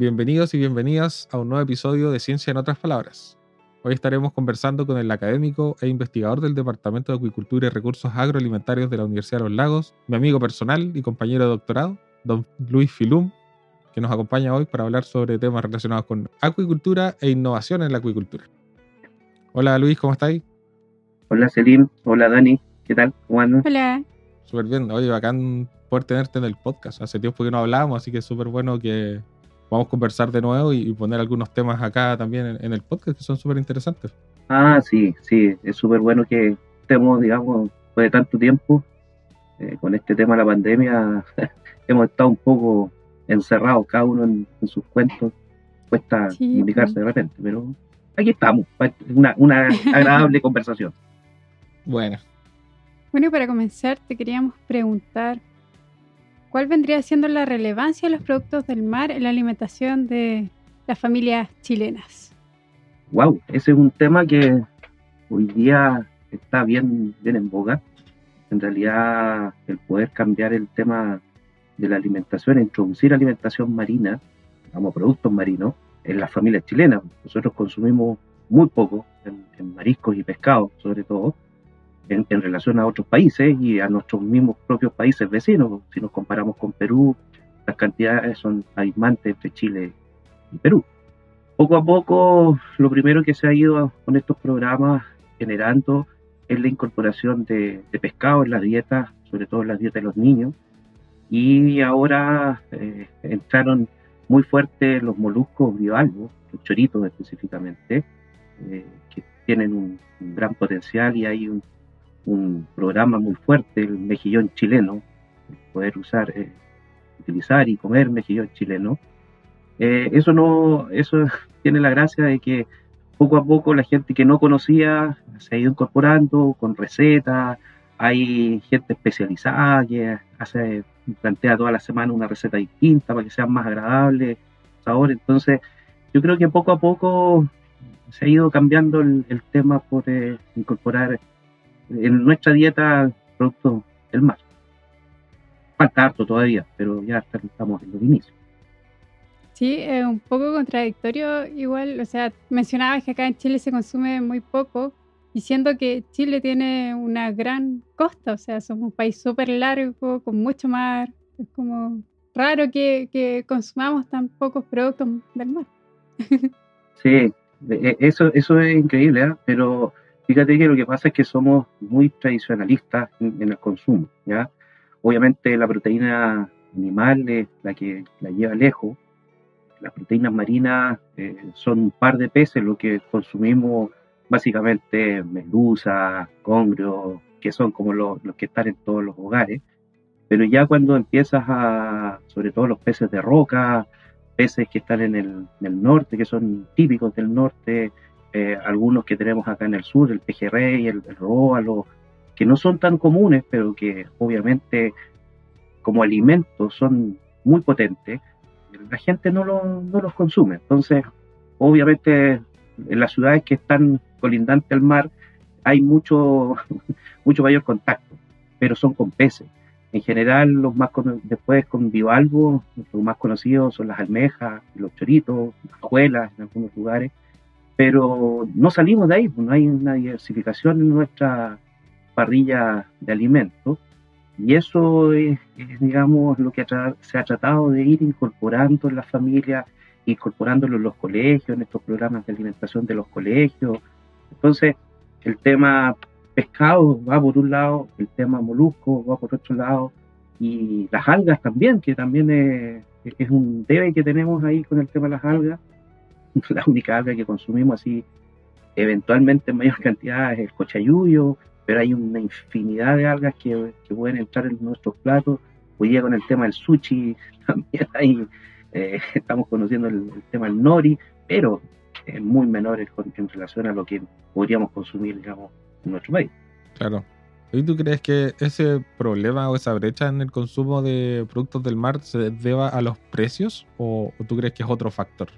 Bienvenidos y bienvenidas a un nuevo episodio de Ciencia en otras palabras. Hoy estaremos conversando con el académico e investigador del Departamento de Acuicultura y Recursos Agroalimentarios de la Universidad de los Lagos, mi amigo personal y compañero de doctorado, don Luis Filum, que nos acompaña hoy para hablar sobre temas relacionados con acuicultura e innovación en la acuicultura. Hola Luis, ¿cómo estáis? Hola Selim, hola Dani, ¿qué tal? ¿Cómo andan? Hola. Súper bien, oye, bacán poder tenerte en el podcast. Hace tiempo que no hablábamos, así que es súper bueno que vamos a conversar de nuevo y, poner algunos temas acá también en, el podcast que son súper interesantes. Ah, sí, sí, es súper bueno que estemos, digamos, después de tanto tiempo, eh, con este tema de la pandemia, hemos estado un poco encerrados cada uno en, sus cuentos, cuesta comunicarse de repente, pero aquí estamos, una, una agradable conversación. Bueno. Bueno, y para comenzar te queríamos preguntar ¿Cuál vendría siendo la relevancia de los productos del mar en la alimentación de las familias chilenas? Wow, ese es un tema que hoy día está bien, bien en boga. En realidad, el poder cambiar el tema de la alimentación, introducir alimentación marina, como productos marinos, en las familias chilenas. Nosotros consumimos muy poco en mariscos y pescados, sobre todo, en, relación a otros países y a nuestros mismos propios países vecinos. Si nos comparamos con Perú, las cantidades son abismantes entre Chile y Perú. Poco a poco, lo primero que se ha ido con estos programas generando es la incorporación de, pescado en las dietas, sobre todo en las dietas de los niños. Y ahora eh, entraron muy fuerte los moluscos bivalvos, los choritos específicamente, eh, que tienen un, gran potencial y hay un, un programa muy fuerte, el mejillón chileno, poder usar, eh, utilizar y comer mejillón chileno. Eh, eso no, eso tiene la gracia de que poco a poco la gente que no conocía se ha ido incorporando con recetas, hay gente especializada que hace, plantea toda la semana una receta distinta para que sea más agradable sabor. Entonces, yo creo que poco a poco se ha ido cambiando el, tema por eh, incorporar en nuestra dieta producto del mar. Falta harto todavía, pero ya estamos en los inicios. Sí, es un poco contradictorio igual, o sea, mencionabas que acá en Chile se consume muy poco, diciendo que Chile tiene una gran costa, o sea, somos un país súper largo, con mucho mar, es como raro que, consumamos tan pocos productos del mar. Sí, e, eso, eso es increíble, ¿eh? pero Fíjate que lo que pasa es que somos muy tradicionalistas en, el consumo, ¿ya? Obviamente la proteína animal es la que la lleva lejos. Las proteínas marinas eh, son un par de peces lo que consumimos básicamente medusa, congrio, que son como los, que están en todos los hogares. Pero ya cuando empiezas a, sobre todo los peces de roca, peces que están en el, en el norte, que son típicos del norte, eh, algunos que tenemos acá en el sur, el pejerrey, el, el róbalo, que no son tan comunes, pero que obviamente como alimentos son muy potentes, la gente no, no los consume. Entonces, obviamente en las ciudades que están colindantes al mar hay mucho, mucho mayor contacto, pero son con peces. En general, los más después con bivalvos, los más conocidos son las almejas, los choritos, las ajuelas en algunos lugares, pero no salimos de ahí, pues, no hay una diversificación en nuestra parrilla de alimentos y eso es, digamos, lo que se ha tratado de ir incorporando en la familia, incorporándolo en los colegios, en estos programas de alimentación de los colegios. Entonces, el tema pescado va por un lado, el tema molusco va por otro lado, y las algas también, que también es, es un debe que tenemos ahí con el tema de las algas la única alga que consumimos así eventualmente en mayor cantidad es el cochayuyo, pero hay una infinidad de algas que, pueden entrar en nuestros platos. Hoy día con el tema del sushi, también ahí eh, estamos conociendo el, tema del nori, pero muy menores en relación a lo que podríamos consumir, digamos, en nuestro país. Claro. ¿Y tú crees que ese problema o esa brecha en el consumo de productos del mar se deba a los precios o, tú crees que es otro factor?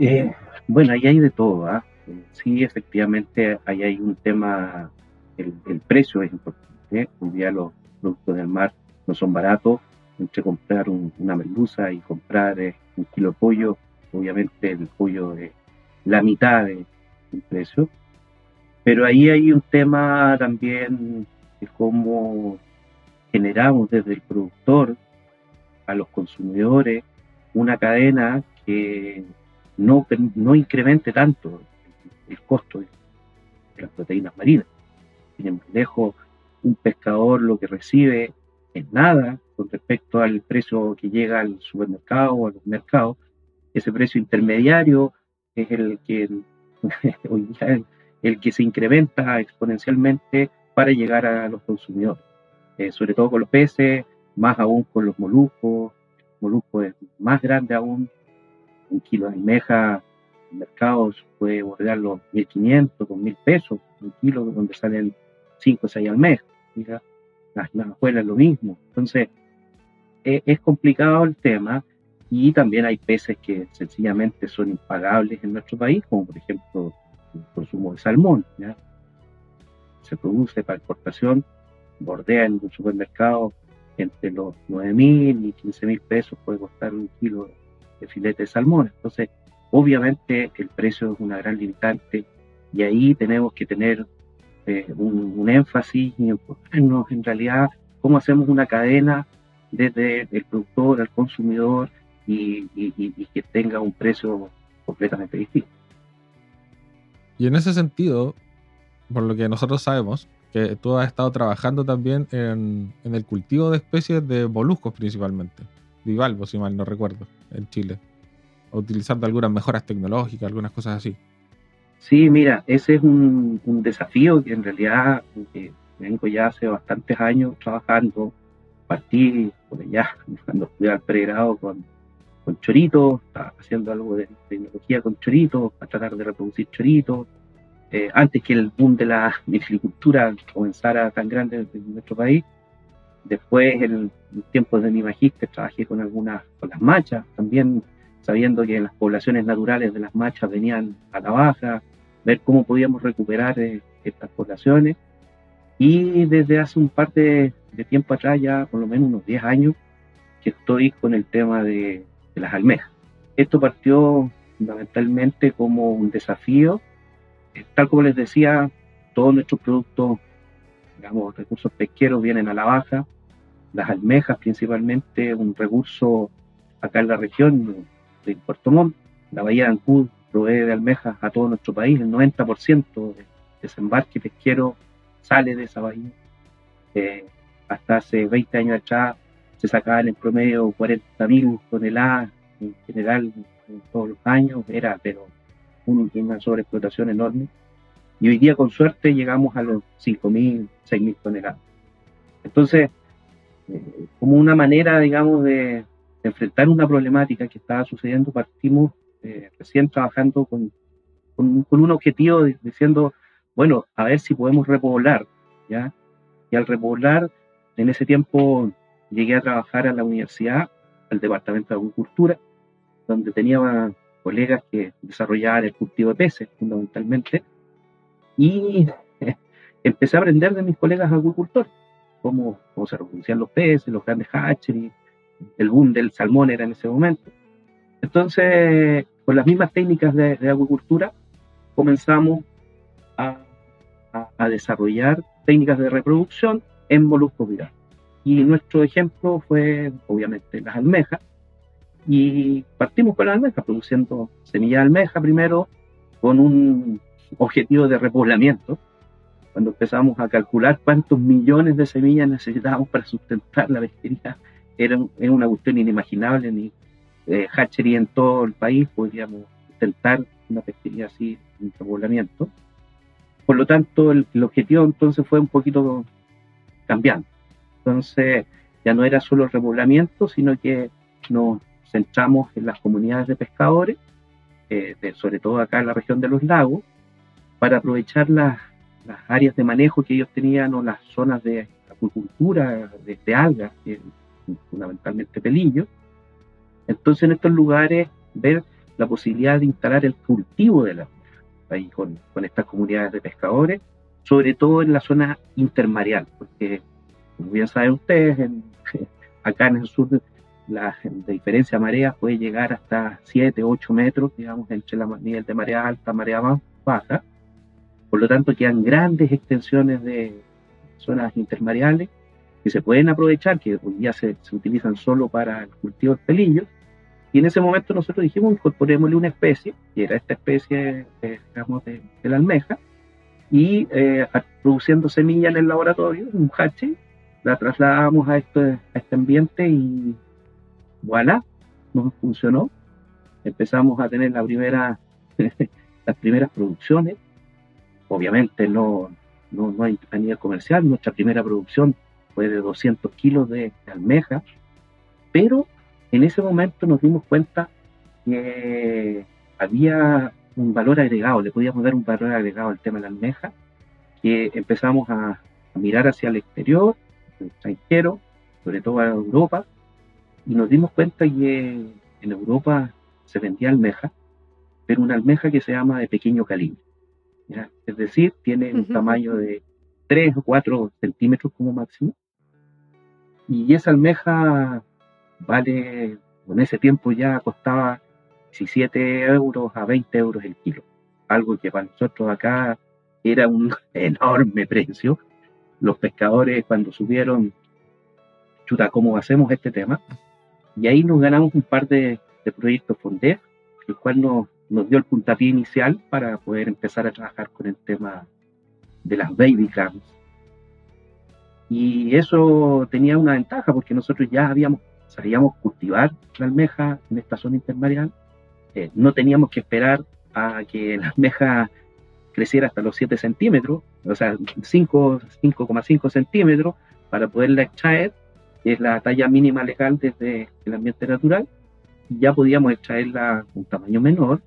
Eh, bueno, ahí hay de todo. ¿ah? Sí, efectivamente, ahí hay un tema, el, precio es importante. Un día los productos del mar no son baratos. Entre comprar una merluza y comprar eh, un kilo de pollo, obviamente el pollo es la mitad del precio. Pero ahí hay un tema también de cómo generamos desde el productor a los consumidores una cadena que no, incremente tanto el, costo de, las proteínas marinas. Sin lejos, un pescador lo que recibe es nada con respecto al precio que llega al supermercado o a los mercados. Ese precio intermediario es el que el que se incrementa exponencialmente para llegar a los consumidores, eh, sobre todo con los peces, más aún con los moluscos, el molusco es más grande aún, un kilo de almeja en mercados puede bordear los 1.500, 2.000 pesos, un kilo donde salen 5 o 6 almejas, las, las abuelas lo mismo, entonces e, es complicado el tema y también hay peces que sencillamente son impagables en nuestro país, como por ejemplo el consumo de salmón. Se produce para exportación, bordea en un supermercado entre los 9.000 y 15.000 pesos puede costar un kilo de filete de salmón. Entonces, obviamente el precio es una gran limitante y ahí tenemos que tener eh, un, énfasis y enfocarnos en realidad cómo hacemos una cadena desde el productor al consumidor y que tenga un precio completamente distinto. Y en ese sentido, por lo que nosotros sabemos, que tú has estado trabajando también en, el cultivo de especies de moluscos principalmente, bivalvos, si mal no recuerdo, en Chile, utilizando algunas mejoras tecnológicas, algunas cosas así. Sí, mira, ese es un, desafío que en realidad eh, vengo ya hace bastantes años trabajando. Partí ya cuando fui al pregrado con, con choritos, estaba haciendo algo de tecnología con choritos, para tratar de reproducir choritos. Eh, antes que el boom de la agricultura comenzara tan grande en nuestro país. Después, en tiempos de mi magíster, trabajé con algunas, con las machas, también sabiendo que las poblaciones naturales de las machas venían a la baja, ver cómo podíamos recuperar eh, estas poblaciones. Y desde hace un par de, de tiempo atrás, ya por lo menos unos 10 años, que estoy con el tema de, de las almejas. Esto partió fundamentalmente como un desafío. Tal como les decía, todos nuestros productos, digamos, recursos pesqueros vienen a la baja. Las almejas principalmente, un recurso acá en la región de Puerto Montt. La bahía de Ancud provee de almejas a todo nuestro país. El 90% de desembarque pesquero sale de esa bahía. Eh, hasta hace 20 años atrás se sacaban en promedio 40.000 toneladas en general en todos los años, era pero una sobreexplotación enorme. Y hoy día con suerte llegamos a los 5.000, 6.000 toneladas. Entonces, eh, como una manera, digamos, de, enfrentar una problemática que estaba sucediendo, partimos eh, recién trabajando con, con, un objetivo diciendo, bueno, a ver si podemos repoblar, ¿ya? Y al repoblar, en ese tiempo llegué a trabajar a la universidad, al departamento de agricultura, donde tenía colegas que desarrollaban el cultivo de peces fundamentalmente, y empecé a aprender de mis colegas agricultores, cómo, cómo se reproducían los peces, los grandes hatcheries, el boom del salmón era en ese momento. Entonces, con las mismas técnicas de, de agricultura, comenzamos a, a, desarrollar técnicas de reproducción en moluscos virales. Y nuestro ejemplo fue, obviamente, las almejas. Y partimos con las almejas, produciendo semilla de almeja primero, con un objetivo de repoblamiento. Cuando empezamos a calcular cuántos millones de semillas necesitábamos para sustentar la pesquería, era, una cuestión inimaginable, ni eh, hatchery en todo el país podríamos sustentar una pesquería así, un repoblamiento. Por lo tanto, el, el objetivo entonces fue un poquito cambiando. Entonces, ya no era solo el repoblamiento, sino que nos centramos en las comunidades de pescadores eh, sobre todo acá en la región de los lagos, para aprovechar las, las áreas de manejo que ellos tenían o las zonas de acuicultura de, algas, fundamentalmente pelillos. Entonces en estos lugares ver la posibilidad de instalar el cultivo de la ahí con, con estas comunidades de pescadores, sobre todo en la zona intermareal, porque como bien saben ustedes, en, acá en el sur la, diferencia de mareas puede llegar hasta 7, 8 metros, digamos, entre la nivel de marea alta, marea más baja. Por lo tanto, quedan grandes extensiones de zonas intermareales que se pueden aprovechar, que hoy día se, se utilizan solo para el cultivo de pelillos. Y en ese momento nosotros dijimos, incorporémosle una especie, que era esta especie, eh, digamos, de, la almeja, y eh, produciendo semillas en el laboratorio, un hache, la trasladamos a este, a este ambiente y voilà, nos funcionó. Empezamos a tener la primera, las primeras producciones. Obviamente no, no, no hay a nivel comercial. Nuestra primera producción fue de 200 kilos de, almeja. Pero en ese momento nos dimos cuenta que había un valor agregado, le podíamos dar un valor agregado al tema de la almeja, que empezamos a, a mirar hacia el exterior, el extranjero, sobre todo a Europa, y nos dimos cuenta que en Europa se vendía almeja, pero una almeja que se llama de pequeño calibre. Es decir, tiene un tamaño de 3 o 4 centímetros como máximo. Y esa almeja vale, en ese tiempo ya costaba 17 euros a 20 euros el kilo. Algo que para nosotros acá era un enorme precio. Los pescadores cuando subieron, chuta, ¿cómo hacemos este tema? Y ahí nos ganamos un par de, proyectos FONDEF, el cual nos, nos dio el puntapié inicial para poder empezar a trabajar con el tema de las baby clams. Y eso tenía una ventaja porque nosotros ya habíamos, sabíamos cultivar la almeja en esta zona intermareal. Eh, no teníamos que esperar a que la almeja creciera hasta los 7 centímetros, o sea, 5,5 centímetros para poderla extraer que es la talla mínima legal desde el ambiente natural, ya podíamos extraerla un tamaño menor,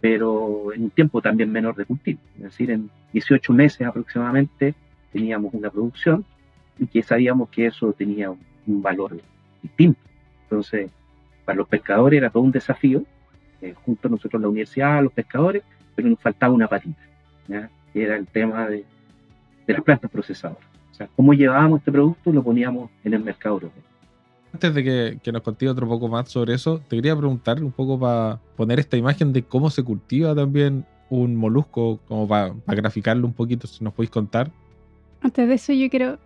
pero en un tiempo también menor de cultivo. Es decir, en 18 meses aproximadamente teníamos una producción y que sabíamos que eso tenía un, valor distinto. Entonces, para los pescadores era todo un desafío, eh, junto a nosotros la universidad, los pescadores, pero nos faltaba una patita, que era el tema de, las plantas procesadoras cómo llevábamos este producto y lo poníamos en el mercado europeo. Antes de que, nos contéis otro poco más sobre eso, te quería preguntar un poco para poner esta imagen de cómo se cultiva también un molusco, como para, graficarlo un poquito, si nos podéis contar. Antes de eso, yo quiero,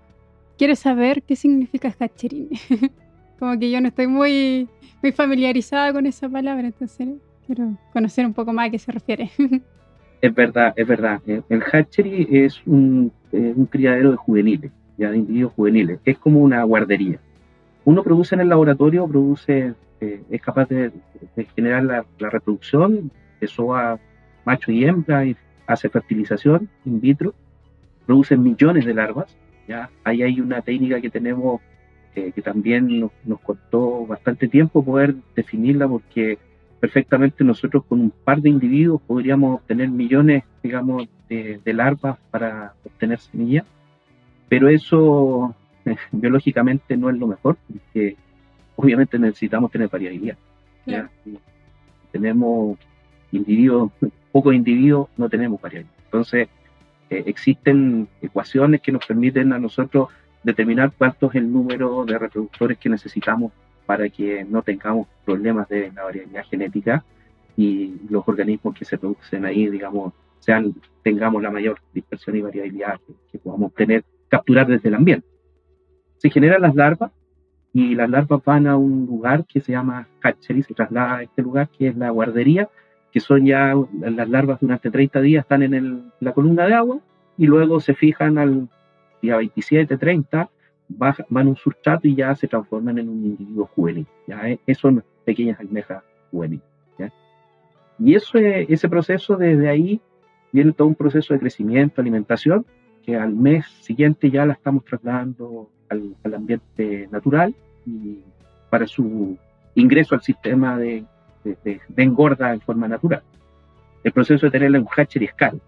quiero saber qué significa hatcherín. como que yo no estoy muy, muy familiarizada con esa palabra, entonces quiero conocer un poco más a qué se refiere. Es verdad, es verdad. El hatchery es un, eh, criadero de juveniles, ya de individuos juveniles. Es como una guardería. Uno produce en el laboratorio, produce, eh, es capaz de, generar la, reproducción de soa macho y hembra y hace fertilización in vitro. Produce millones de larvas. Ya ahí hay una técnica que tenemos eh, que también nos, nos costó bastante tiempo poder definirla porque perfectamente nosotros con un par de individuos podríamos obtener millones, digamos, de, larvas para obtener semillas, pero eso biológicamente no es lo mejor, porque obviamente necesitamos tener variabilidad. Tenemos individuos, pocos individuos, no tenemos variabilidad. Entonces, eh, existen ecuaciones que nos permiten a nosotros determinar cuánto es el número de reproductores que necesitamos para que no tengamos problemas de la variabilidad genética y los organismos que se producen ahí, digamos, sean, tengamos la mayor dispersión y variabilidad que, podamos tener, capturar desde el ambiente. Se generan las larvas y las larvas van a un lugar que se llama hatchery, se traslada a este lugar que es la guardería, que son ya las larvas durante 30 días están en la columna de agua y luego se fijan al día 27, 30 van a un sustrato y ya se transforman en un individuo juvenil. ¿ya? Eh, eso son pequeñas almejas juveniles. Y eso, ese proceso, desde ahí viene todo un proceso de crecimiento, alimentación, que al mes siguiente ya la estamos trasladando al, al ambiente natural y para su ingreso al sistema de, de, engorda en forma natural. El proceso de tenerla en un hatchery es caro,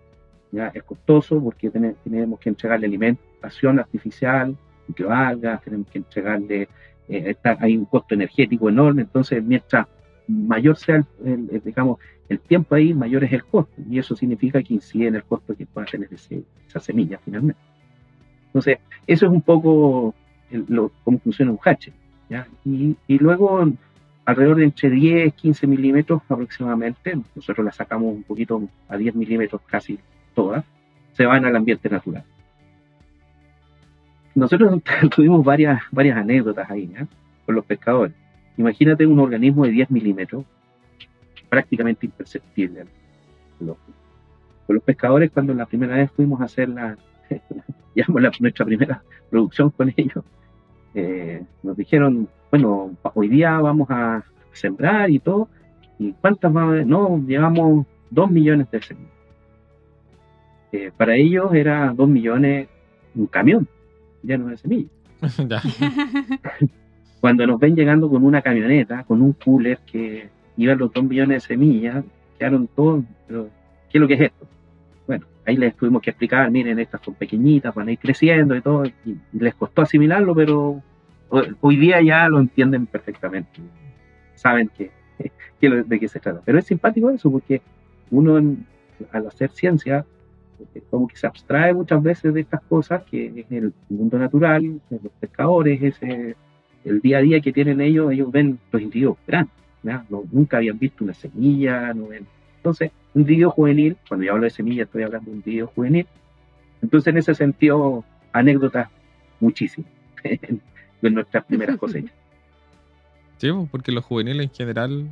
¿ya? es costoso porque tenemos que entregarle alimentación artificial, microalgas, tenemos que entregarle, eh, hay un costo energético enorme, entonces mientras mayor sea el, digamos, el tiempo ahí, mayor es el costo, y eso significa que incide en el costo que pueda tener esa semilla finalmente. Entonces, eso es un poco lo, cómo funciona un hatcher. ¿ya? Y, y, luego, alrededor de entre 10 15 milímetros aproximadamente, nosotros la sacamos un poquito a 10 milímetros casi todas, se van al ambiente natural. Nosotros tuvimos varias, varias anécdotas ahí ¿ya? con los pescadores. Imagínate un organismo de 10 milímetros, prácticamente imperceptible. Con los pescadores, cuando la primera vez fuimos a hacer la, la, nuestra primera producción con ellos, eh, nos dijeron, bueno, hoy día vamos a sembrar y todo, y cuántas más, no, llevamos dos millones de semillas. Eh, para ellos era dos millones un camión lleno de semillas. Cuando nos ven llegando con una camioneta, con un cooler que iban los dos millones de semillas, quedaron todos, pero ¿qué es lo que es esto? Bueno, ahí les tuvimos que explicar, miren, estas son pequeñitas, van a ir creciendo y todo, y les costó asimilarlo, pero hoy día ya lo entienden perfectamente, saben que, de qué se trata. Pero es simpático eso, porque uno al hacer ciencia, eh, como que se abstrae muchas veces de estas cosas, que es el mundo natural, los pescadores, ese, el día a día que tienen ellos, ellos ven los individuos grandes, nunca habían visto una semilla, no ven entonces, un individuo juvenil, cuando yo hablo de semilla, estoy hablando de un individuo juvenil. Entonces, en ese sentido, anécdotas muchísimas de nuestras primeras cosechas. Sí, pues, porque los juveniles en general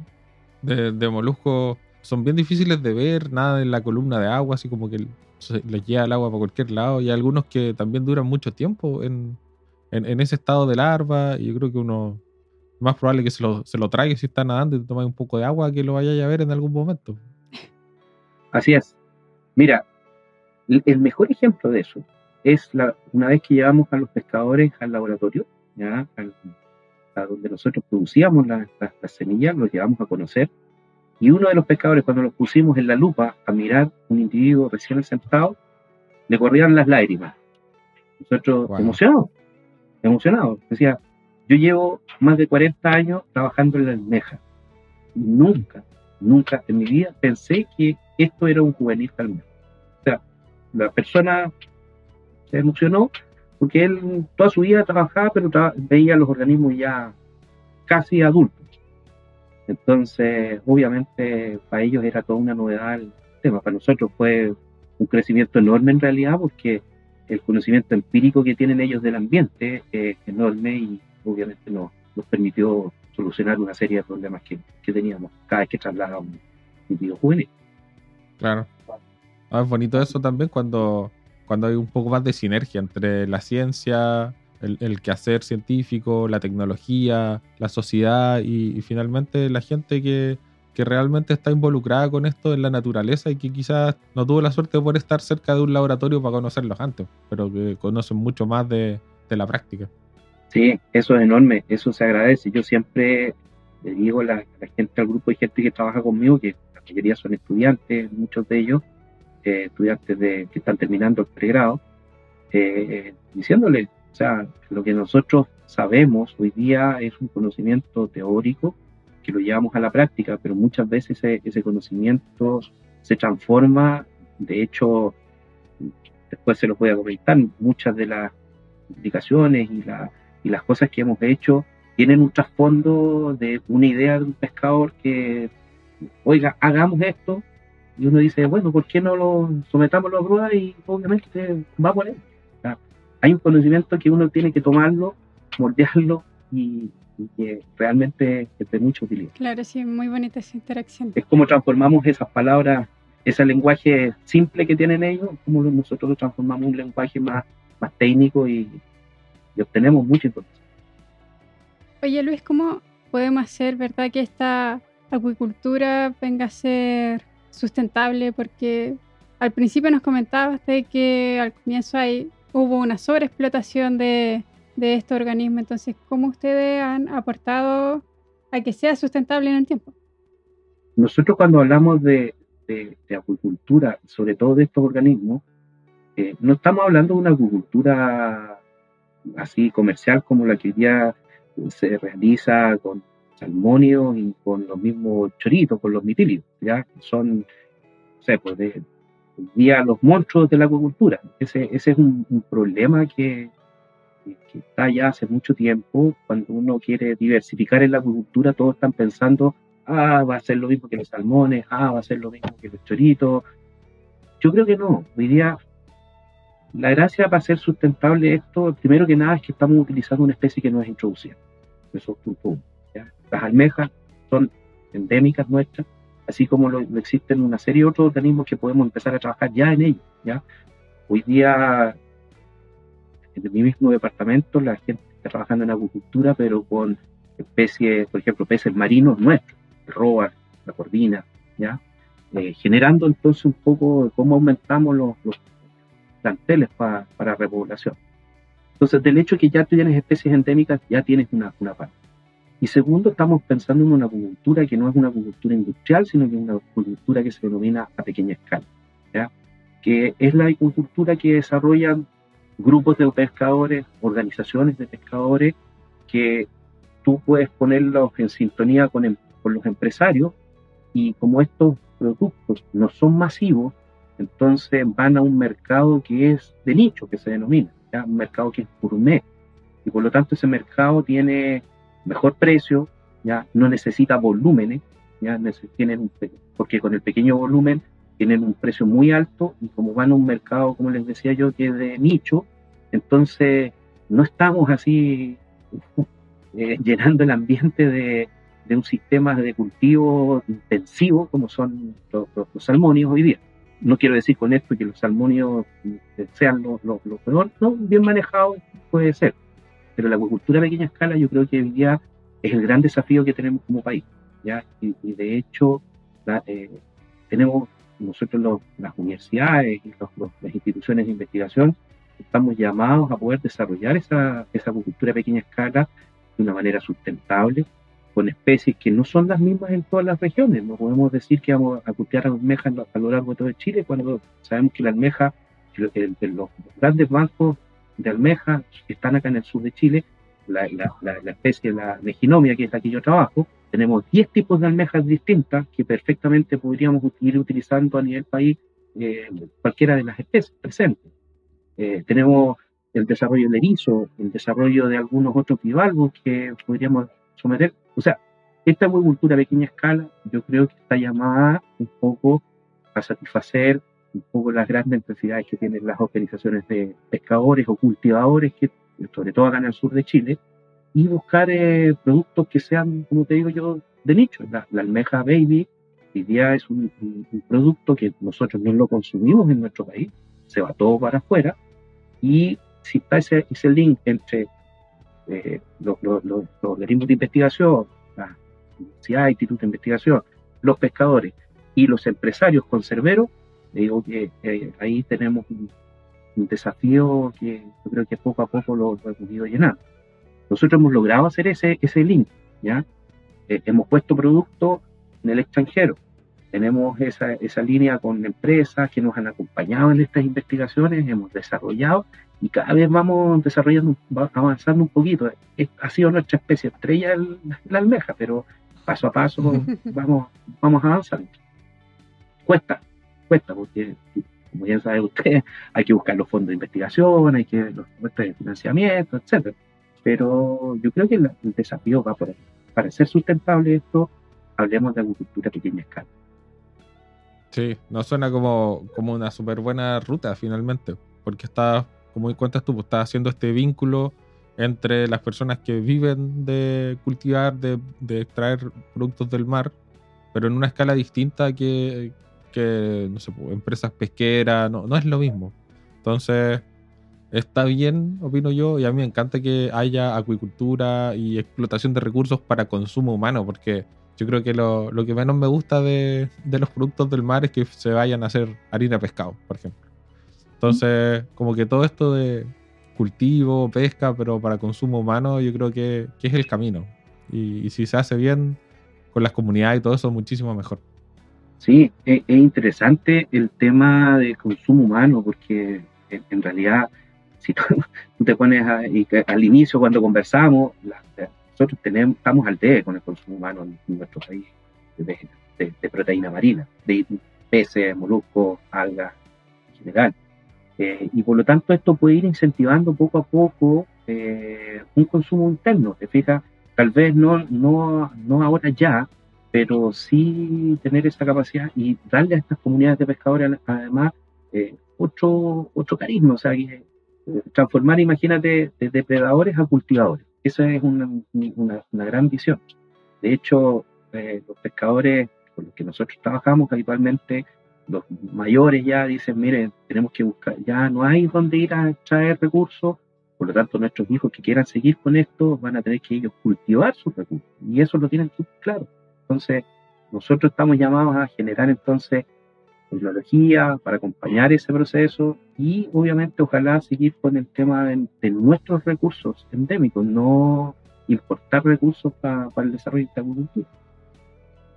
de, de moluscos son bien difíciles de ver, nada en la columna de agua, así como que les llega el agua para cualquier lado, y hay algunos que también duran mucho tiempo en, en, ese estado de larva, y yo creo que uno más probable que se lo, se lo trague si está nadando y te toma un poco de agua que lo vaya a ver en algún momento. Así es. Mira, el mejor ejemplo de eso es la, una vez que llevamos a los pescadores al laboratorio, ¿ya? a donde nosotros producíamos las, semillas, los llevamos a conocer. Y uno de los pescadores, cuando los pusimos en la lupa a mirar un individuo recién sentado, le corrían las lágrimas. Nosotros emocionados, emocionados. Decía, yo llevo más de 40 años trabajando en la almeja. Y nunca, nunca en mi vida pensé que esto era un juvenil calmero. O sea, la persona se emocionó porque él toda su vida trabajaba, pero veía los organismos ya casi adultos. Entonces, obviamente, para ellos era toda una novedad el tema. Para nosotros fue un crecimiento enorme en realidad, porque el conocimiento empírico que tienen ellos del ambiente es enorme y obviamente nos permitió solucionar una serie de problemas que, que teníamos cada vez que trasladábamos un individuo juvenil. Claro. Ah, es bonito eso también cuando, cuando hay un poco más de sinergia entre la ciencia, el, quehacer científico, la tecnología, la sociedad y, finalmente la gente que, realmente está involucrada con esto en la naturaleza y que quizás no tuvo la suerte de poder estar cerca de un laboratorio para conocerlos antes, pero que conocen mucho más de, la práctica. Sí, eso es enorme, eso se agradece. Yo siempre le digo a la, gente, al grupo de gente que trabaja conmigo, que mayoría son estudiantes, muchos de ellos, eh, estudiantes de, que están terminando el pregrado, eh, diciéndole, o sea, lo que nosotros sabemos hoy día es un conocimiento teórico que lo llevamos a la práctica, pero muchas veces ese, conocimiento se transforma, de hecho, después se lo voy a comentar, muchas de las indicaciones y, y las cosas que hemos hecho tienen un trasfondo de una idea de un pescador que oiga, hagamos esto, y uno dice, bueno, ¿por qué no lo sometamos a prueba? Y obviamente va por él. hay un conocimiento que uno tiene que tomarlo, moldearlo y, que realmente es de mucha utilidad. Claro, sí, muy bonita esa interacción. Es como transformamos esas palabras, ese lenguaje simple que tienen ellos, como nosotros lo transformamos en un lenguaje más, más técnico y, y obtenemos mucha información. Oye Luis, ¿cómo podemos hacer, verdad, que esta acuicultura venga a ser sustentable porque al principio nos comentabas de que al comienzo hay, hubo una sobreexplotación de, de este organismo, entonces ¿cómo ustedes han aportado a que sea sustentable en el tiempo? nosotros cuando hablamos de, de, acuicultura, sobre todo de estos organismos, eh, no estamos hablando de una acuicultura así comercial como la que ya se realiza con salmonios y con los mismos choritos, con los mitilios, ya son, no sé, pues de, día los monstruos de la acuicultura. Ese, ese es un, problema que, que, está ya hace mucho tiempo. Cuando uno quiere diversificar en la acuicultura, todos están pensando, ah, va a ser lo mismo que los salmones, ah, va a ser lo mismo que los choritos. Yo creo que no. Hoy día la gracia para ser sustentable esto, primero que nada, es que estamos utilizando una especie que no es introducida. Eso es punto uno. Las almejas son endémicas nuestras, así como lo, existen una serie de otros organismos que podemos empezar a trabajar ya en ellos. ¿ya? Hoy día, en mi mismo departamento, la gente está trabajando en agricultura, pero con especies, por ejemplo, peces marinos nuestros, el roa, la corvina, ¿ya? Eh, generando entonces un poco cómo aumentamos los, los planteles para repoblación. Entonces, del hecho de que ya tienes especies endémicas, ya tienes una, una parte. Y segundo, estamos pensando en una acuicultura que no es una acuicultura industrial, sino que es una acuicultura que se denomina a pequeña escala, ¿ya? que es la acuicultura que desarrollan grupos de pescadores, organizaciones de pescadores, que tú puedes ponerlos en sintonía con, em, con los empresarios y como estos productos no son masivos, entonces van a un mercado que es de nicho, que se denomina, un mercado que es gourmet. Y por lo tanto ese mercado tiene mejor precio, ya no necesita volúmenes, ya tienen un, porque con el pequeño volumen tienen un precio muy alto y como van a un mercado, como les decía yo, que es de nicho, entonces no estamos así eh, llenando el ambiente de, un sistema de cultivo intensivo como son los, los, salmonios hoy día. No quiero decir con esto que los salmonios sean los lo, peor, no, bien manejados puede ser, pero la acuicultura a pequeña escala yo creo que hoy día es el gran desafío que tenemos como país. ¿ya? Y, de hecho, eh, tenemos nosotros las universidades y las instituciones de investigación, estamos llamados a poder desarrollar esa, esa acuicultura a pequeña escala de una manera sustentable, con especies que no son las mismas en todas las regiones. No podemos decir que vamos a cultivar almejas a lo largo de todo Chile cuando sabemos que la almeja, los grandes bancos de almeja que están acá en el sur de Chile, la, especie, la leginomia, que es la que yo trabajo, tenemos 10 tipos de almejas distintas que perfectamente podríamos ir utilizando a nivel país eh, cualquiera de las especies presentes. Eh, tenemos el desarrollo del erizo, el desarrollo de algunos otros bivalvos que podríamos someter. O sea, esta acuicultura a pequeña escala yo creo que está llamada un poco a satisfacer un poco las grandes necesidades que tienen las organizaciones de pescadores o cultivadores, que sobre todo acá en el sur de Chile, y buscar eh, productos que sean, como te digo yo, de nicho. La, almeja baby hoy día es un, producto que nosotros no lo consumimos en nuestro país, se va todo para afuera, y si está ese, ese link entre eh, los, organismos de investigación, la universidad, institutos de investigación, los pescadores y los empresarios conserveros, digo que eh, ahí tenemos un, desafío que yo creo que poco a poco lo, hemos ido llenando. Nosotros hemos logrado hacer ese, ese link, ¿ya? Eh, hemos puesto productos en el extranjero. Tenemos esa, esa línea con empresas que nos han acompañado en estas investigaciones, hemos desarrollado y cada vez vamos desarrollando, avanzando un poquito. ha sido nuestra especie estrella la almeja, pero paso a paso vamos, vamos avanzando. Cuesta, cuesta, porque como ya sabe usted, hay que buscar los fondos de investigación, hay que los muestras de financiamiento, etcétera. Pero yo creo que el, desafío va por ahí. Para ser sustentable esto, hablemos de agricultura a pequeña escala. Sí, no suena como, como una súper buena ruta finalmente, porque está, como cuentas tú, pues, está haciendo este vínculo entre las personas que viven de cultivar, de, de extraer productos del mar, pero en una escala distinta que, que, no sé, empresas pesqueras, no, no es lo mismo. Entonces, está bien, opino yo, y a mí me encanta que haya acuicultura y explotación de recursos para consumo humano, porque yo creo que lo, lo que menos me gusta de, de, los productos del mar es que se vayan a hacer harina de pescado, por ejemplo. Entonces, como que todo esto de cultivo, pesca, pero para consumo humano, yo creo que, que es el camino. Y, si se hace bien, con las comunidades y todo eso muchísimo mejor. Sí, es, interesante el tema del consumo humano, porque en, realidad, si tú, te pones al inicio cuando conversamos, nosotros estamos al debe con el consumo humano en, nuestro país de, proteína marina, de peces, moluscos, algas en general. Eh, y por lo tanto esto puede ir incentivando poco a poco eh, un consumo interno, te fijas, tal vez no, no, no ahora ya, pero sí tener esa capacidad y darle a estas comunidades de pescadores además eh, otro, otro carisma, o sea, eh, transformar, imagínate, de depredadores a cultivadores. Esa es una, una, gran visión. De hecho, eh, los pescadores con los que nosotros trabajamos habitualmente, los mayores ya dicen, miren, tenemos que buscar, ya no hay donde ir a traer recursos, por lo tanto nuestros hijos que quieran seguir con esto van a tener que ellos cultivar sus recursos. Y eso lo tienen claro. Entonces, nosotros estamos llamados a generar entonces tecnología para acompañar ese proceso y obviamente ojalá seguir con el tema de, nuestros recursos endémicos, no importar recursos para el desarrollo agricultura.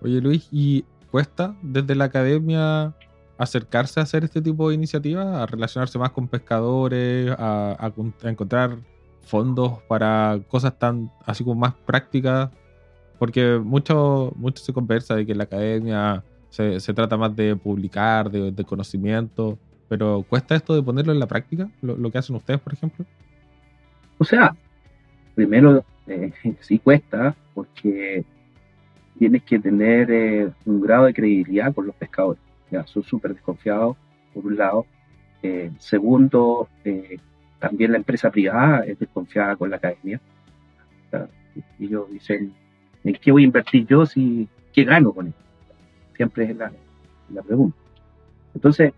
Oye Luis, ¿y cuesta desde la academia acercarse a hacer este tipo de iniciativas, a relacionarse más con pescadores, a, encontrar fondos para cosas tan así como más prácticas porque mucho, mucho se conversa de que la academia se, trata más de publicar, de, conocimiento, pero ¿cuesta esto de ponerlo en la práctica? Lo, que hacen ustedes, por ejemplo. O sea, primero eh, sí cuesta, porque tienes que tener eh, un grado de credibilidad con los pescadores. Ya, son súper desconfiados, por un lado. Eh, segundo, también la empresa privada es desconfiada con la academia. ellos dicen, ¿En qué voy a invertir yo si qué gano con esto? Siempre es la, pregunta. Entonces,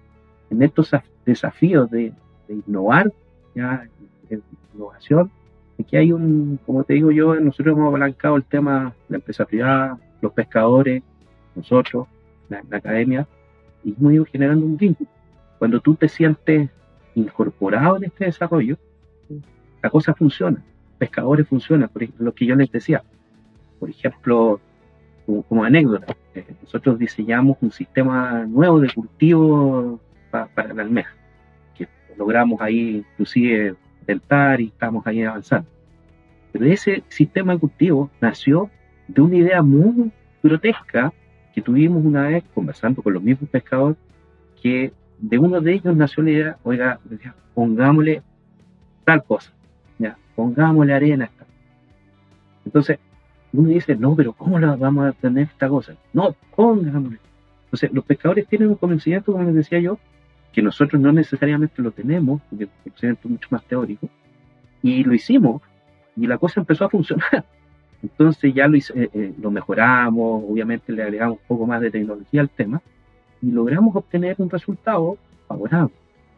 en estos desafíos de, innovar, ya, de innovación, aquí hay un, como te digo yo, nosotros hemos abalancado el tema la empresa privada, los pescadores, nosotros, la, academia, y hemos ido generando un vínculo. Cuando tú te sientes incorporado en este desarrollo, la cosa funciona. Pescadores funcionan, por lo que yo les decía. Por ejemplo, como, anécdota, eh, nosotros diseñamos un sistema nuevo de cultivo para la almeja, que logramos ahí inclusive dentar y estamos ahí avanzando. Pero ese sistema de cultivo nació de una idea muy grotesca que tuvimos una vez conversando con los mismos pescadores, que de uno de ellos nació la idea, oiga, pongámosle tal cosa, ya, pongámosle arena. Entonces, uno dice, no, pero ¿cómo la vamos a tener esta cosa? No, pongámosle. Entonces, los pescadores tienen un conocimiento, como les decía yo, que nosotros no necesariamente lo tenemos, porque el conocimiento es mucho más teórico, y lo hicimos, y la cosa empezó a funcionar. Entonces ya lo, eh, eh, lo mejoramos, obviamente le agregamos un poco más de tecnología al tema, y logramos obtener un resultado favorable.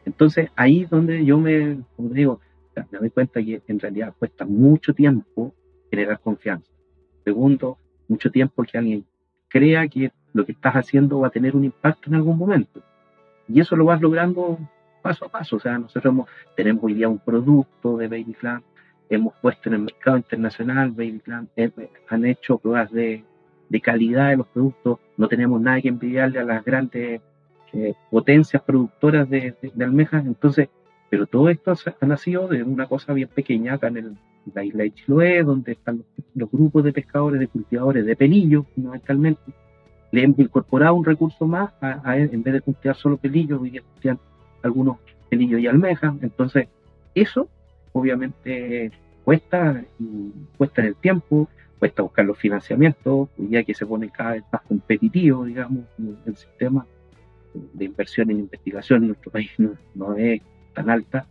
Entonces ahí es donde yo me, como digo, me doy cuenta que en realidad cuesta mucho tiempo generar confianza. Segundo, mucho tiempo que alguien crea que lo que estás haciendo va a tener un impacto en algún momento. Y eso lo vas logrando paso a paso. O sea, nosotros tenemos hoy día un producto de Baby Clan, hemos puesto en el mercado internacional Baby Clan, eh, han hecho pruebas de, calidad de los productos, no tenemos nada que envidiarle a las grandes eh, potencias productoras de, de, almejas. Entonces, pero todo esto ha nacido de una cosa bien pequeña acá en el, la isla de Chiloé, donde están los, grupos de pescadores, de cultivadores de pelillos, fundamentalmente, le han incorporado un recurso más, a, en vez de cultivar solo pelillos, hoy día algunos pelillos y almejas. Entonces, eso obviamente cuesta, y cuesta en el tiempo, cuesta buscar los financiamientos, día que se pone cada vez más competitivo, digamos, el sistema de inversión en investigación en nuestro país no es tan alta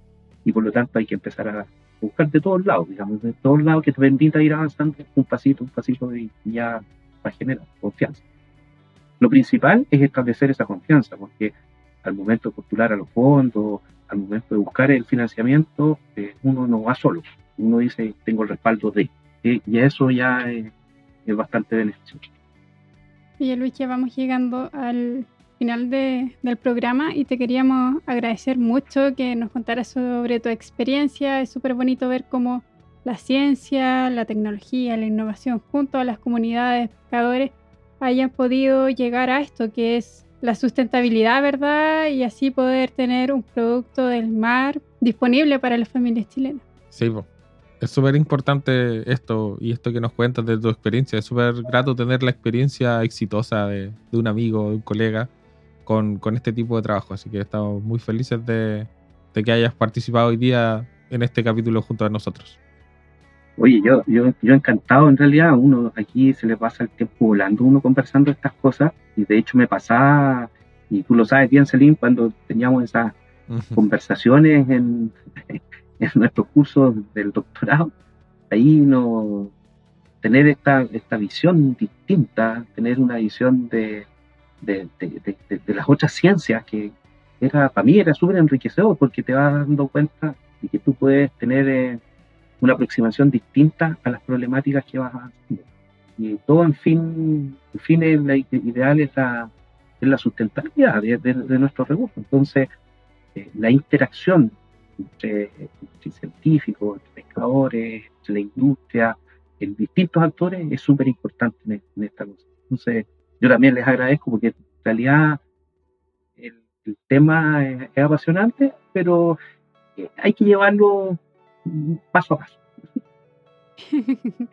y por lo tanto hay que empezar a buscar de todos lados, digamos, de todos lados que te permita ir avanzando un pasito, un pasito y ya va a generar confianza. Lo principal es establecer esa confianza, porque al momento de postular a los fondos, al momento de buscar el financiamiento, eh, uno no va solo, uno dice, tengo el respaldo de, y eso ya es, es bastante beneficioso. Y Luis, ya vamos llegando al final del programa y te queríamos agradecer mucho que nos contaras sobre tu experiencia. Es súper bonito ver cómo la ciencia, la tecnología, la innovación junto a las comunidades pescadores hayan podido llegar a esto, que es la sustentabilidad, ¿verdad? Y así poder tener un producto del mar disponible para las familias chilenas. Sí, es súper importante esto y esto que nos cuentas de tu experiencia. Es súper grato tener la experiencia exitosa de, de un amigo, de un colega con, con este tipo de trabajo. Así que estamos muy felices de, de que hayas participado hoy día en este capítulo junto a nosotros. Oye, yo, yo, yo encantado en realidad, uno aquí se le pasa el tiempo volando, uno conversando estas cosas, y de hecho me pasaba, y tú lo sabes bien, Selim, cuando teníamos esas conversaciones en, en nuestros cursos del doctorado, ahí no tener esta, esta visión distinta, tener una visión de, de, de, de las otras ciencias que era para mí era súper enriquecedor porque te vas dando cuenta de que tú puedes tener eh, una aproximación distinta a las problemáticas que vas haciendo. Y todo, en fin, en fin, el, ideal es la, es la sustentabilidad de, de, nuestros recursos. Entonces, eh, la interacción entre, entre, científicos, entre pescadores, entre la industria, en distintos actores es súper importante en, en, esta cosa. Entonces, yo también les agradezco porque en realidad el, tema es, es, apasionante, pero eh, hay que llevarlo paso a paso.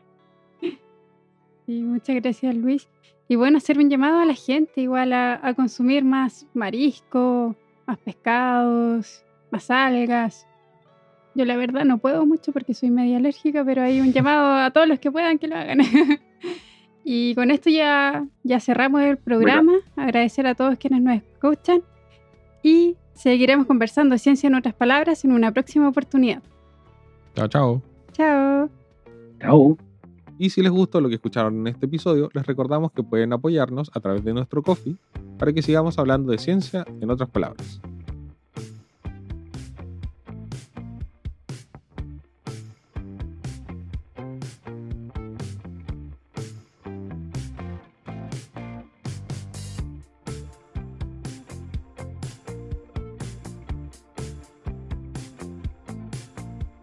Sí, muchas gracias Luis. Y bueno, hacer un llamado a la gente igual a, a consumir más marisco, más pescados, más algas. Yo la verdad no puedo mucho porque soy media alérgica, pero hay un llamado a todos los que puedan que lo hagan. y con esto ya, ya cerramos el programa. Bueno. Agradecer a todos quienes nos escuchan y seguiremos conversando ciencia en otras palabras en una próxima oportunidad. Chao, chao. Chao. Chao. Y si les gustó lo que escucharon en este episodio, les recordamos que pueden apoyarnos a través de nuestro coffee para que sigamos hablando de ciencia en otras palabras.